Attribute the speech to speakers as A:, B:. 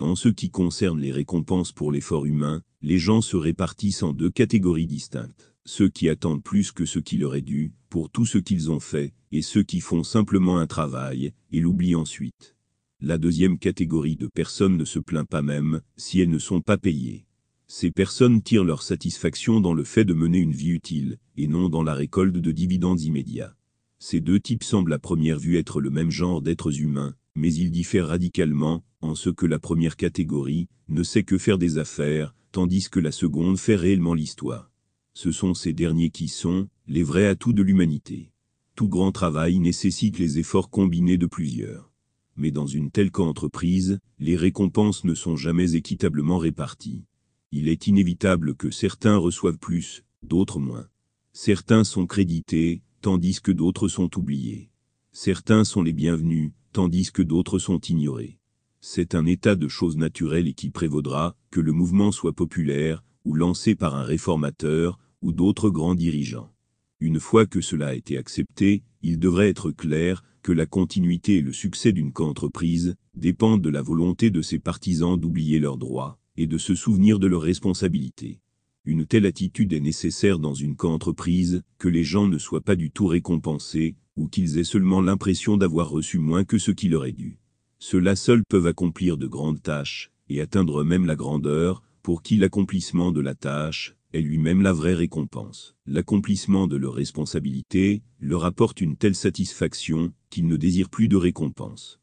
A: En ce qui concerne les récompenses pour l'effort humain, les gens se répartissent en deux catégories distinctes. Ceux qui attendent plus que ce qui leur est dû, pour tout ce qu'ils ont fait, et ceux qui font simplement un travail, et l'oublient ensuite. La deuxième catégorie de personnes ne se plaint pas même, si elles ne sont pas payées. Ces personnes tirent leur satisfaction dans le fait de mener une vie utile, et non dans la récolte de dividendes immédiats. Ces deux types semblent à première vue être le même genre d'êtres humains, mais ils diffèrent radicalement, en ce que la première catégorie ne sait que faire des affaires, tandis que la seconde fait réellement l'histoire. Ce sont ces derniers qui sont les vrais atouts de l'humanité. Tout grand travail nécessite les efforts combinés de plusieurs. Mais dans une telle qu'entreprise, les récompenses ne sont jamais équitablement réparties. Il est inévitable que certains reçoivent plus, d'autres moins. Certains sont crédités, tandis que d'autres sont oubliés. Certains sont les bienvenus, tandis que d'autres sont ignorés. C'est un état de choses naturelles et qui prévaudra, que le mouvement soit populaire, ou lancé par un réformateur, ou d'autres grands dirigeants. Une fois que cela a été accepté, il devrait être clair que la continuité et le succès d'une co-entreprise dépendent de la volonté de ses partisans d'oublier leurs droits et de se souvenir de leurs responsabilités. Une telle attitude est nécessaire dans une co-entreprise, que les gens ne soient pas du tout récompensés, ou qu'ils aient seulement l'impression d'avoir reçu moins que ce qui leur est dû. Ceux-là seuls peuvent accomplir de grandes tâches, et atteindre même la grandeur, pour qui l'accomplissement de la tâche est lui-même la vraie récompense. L'accomplissement de leur responsabilité leur apporte une telle satisfaction qu'ils ne désirent plus de récompense.